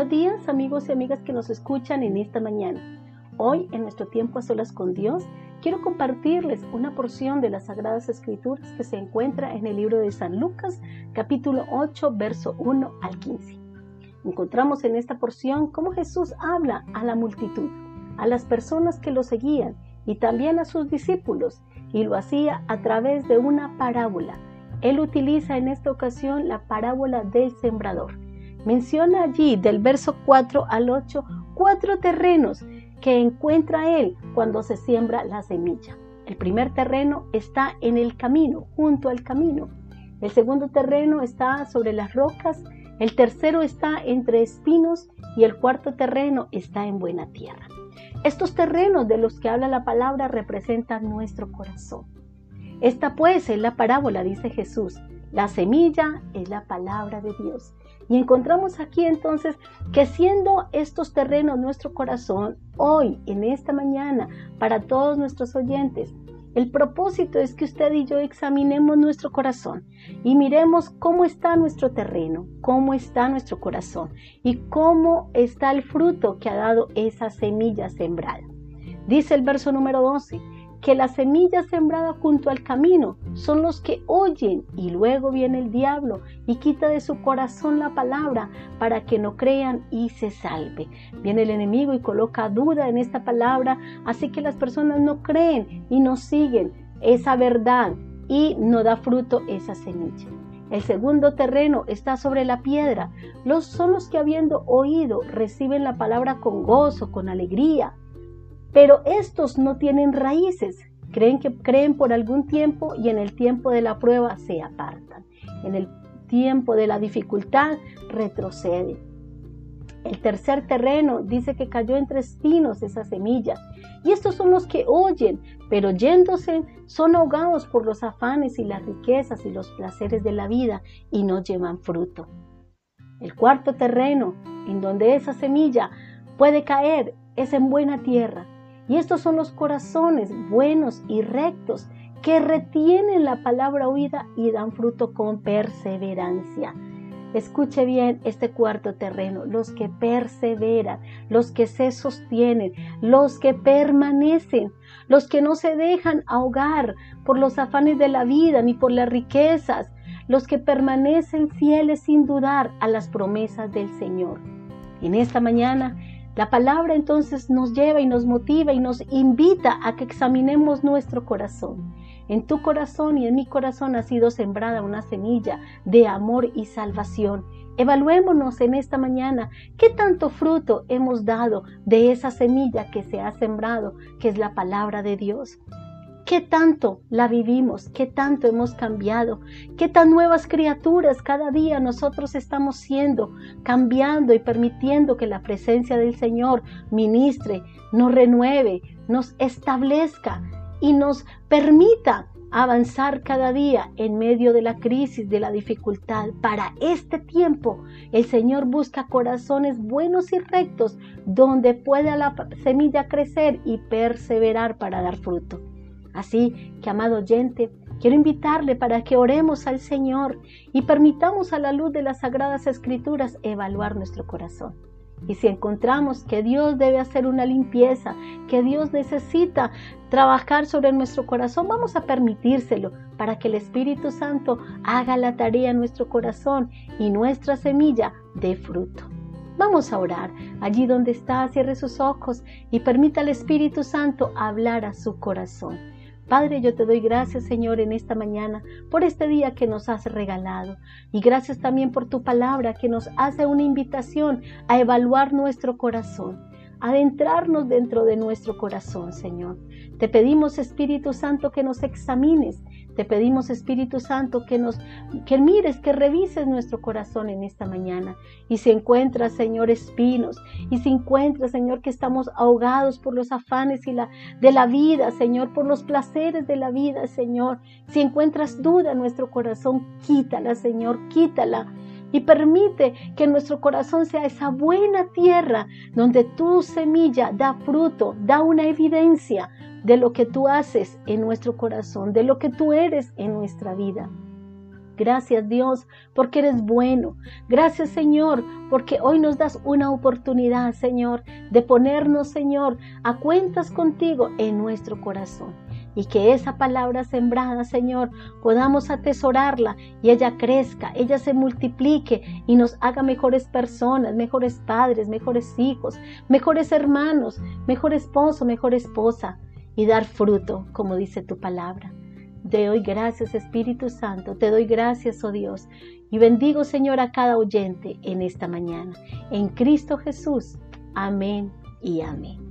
Buenos días amigos y amigas que nos escuchan en esta mañana. Hoy en nuestro tiempo a solas con Dios quiero compartirles una porción de las Sagradas Escrituras que se encuentra en el libro de San Lucas capítulo 8 verso 1 al 15. Encontramos en esta porción cómo Jesús habla a la multitud, a las personas que lo seguían y también a sus discípulos y lo hacía a través de una parábola. Él utiliza en esta ocasión la parábola del sembrador Menciona allí del verso 4 al 8 cuatro terrenos que encuentra él cuando se siembra la semilla. El primer terreno está en el camino, junto al camino. El segundo terreno está sobre las rocas. El tercero está entre espinos y el cuarto terreno está en buena tierra. Estos terrenos de los que habla la palabra representan nuestro corazón. Esta pues es la parábola, dice Jesús. La semilla es la palabra de Dios. Y encontramos aquí entonces que siendo estos terrenos nuestro corazón, hoy, en esta mañana, para todos nuestros oyentes, el propósito es que usted y yo examinemos nuestro corazón y miremos cómo está nuestro terreno, cómo está nuestro corazón y cómo está el fruto que ha dado esa semilla sembrada. Dice el verso número 12, que la semilla sembrada junto al camino son los que oyen y luego viene el diablo y quita de su corazón la palabra para que no crean y se salve. Viene el enemigo y coloca duda en esta palabra, así que las personas no creen y no siguen esa verdad y no da fruto esa semilla. El segundo terreno está sobre la piedra. Los son los que habiendo oído reciben la palabra con gozo, con alegría, pero estos no tienen raíces, creen que creen por algún tiempo y en el tiempo de la prueba se apartan. En el tiempo de la dificultad retroceden. El tercer terreno dice que cayó entre espinos esa semilla. Y estos son los que oyen, pero yéndose son ahogados por los afanes y las riquezas y los placeres de la vida y no llevan fruto. El cuarto terreno en donde esa semilla puede caer es en buena tierra, y estos son los corazones buenos y rectos que retienen la palabra oída y dan fruto con perseverancia. Escuche bien este cuarto terreno, los que perseveran, los que se sostienen, los que permanecen, los que no se dejan ahogar por los afanes de la vida ni por las riquezas, los que permanecen fieles sin dudar a las promesas del Señor. En esta mañana la palabra entonces nos lleva y nos motiva y nos invita a que examinemos nuestro corazón. En tu corazón y en mi corazón ha sido sembrada una semilla de amor y salvación. Evaluémonos en esta mañana qué tanto fruto hemos dado de esa semilla que se ha sembrado, que es la palabra de Dios qué tanto la vivimos, qué tanto hemos cambiado, qué tan nuevas criaturas cada día nosotros estamos siendo, cambiando y permitiendo que la presencia del Señor ministre, nos renueve, nos establezca y nos permita avanzar cada día en medio de la crisis, de la dificultad. Para este tiempo, el Señor busca corazones buenos y rectos donde pueda la semilla crecer y perseverar para dar fruto. Así que, amado oyente, quiero invitarle para que oremos al Señor y permitamos a la luz de las sagradas escrituras evaluar nuestro corazón. Y si encontramos que Dios debe hacer una limpieza, que Dios necesita trabajar sobre nuestro corazón, vamos a permitírselo para que el Espíritu Santo haga la tarea en nuestro corazón y nuestra semilla dé fruto. Vamos a orar. Allí donde está, cierre sus ojos y permita al Espíritu Santo hablar a su corazón. Padre, yo te doy gracias, Señor, en esta mañana por este día que nos has regalado. Y gracias también por tu palabra que nos hace una invitación a evaluar nuestro corazón, adentrarnos dentro de nuestro corazón, Señor. Te pedimos, Espíritu Santo, que nos examines te pedimos, Espíritu Santo, que nos, que mires, que revises nuestro corazón en esta mañana. Y si encuentras, Señor, espinos, y si encuentras, Señor, que estamos ahogados por los afanes y la, de la vida, Señor, por los placeres de la vida, Señor, si encuentras duda en nuestro corazón, quítala, Señor, quítala y permite que nuestro corazón sea esa buena tierra donde tu semilla da fruto, da una evidencia de lo que tú haces en nuestro corazón, de lo que tú eres en nuestra vida. Gracias Dios porque eres bueno. Gracias Señor porque hoy nos das una oportunidad Señor de ponernos Señor a cuentas contigo en nuestro corazón y que esa palabra sembrada, Señor, podamos atesorarla y ella crezca, ella se multiplique y nos haga mejores personas, mejores padres, mejores hijos, mejores hermanos, mejor esposo, mejor esposa y dar fruto, como dice tu palabra. Te doy gracias, Espíritu Santo, te doy gracias, oh Dios, y bendigo, Señor, a cada oyente en esta mañana. En Cristo Jesús. Amén y amén.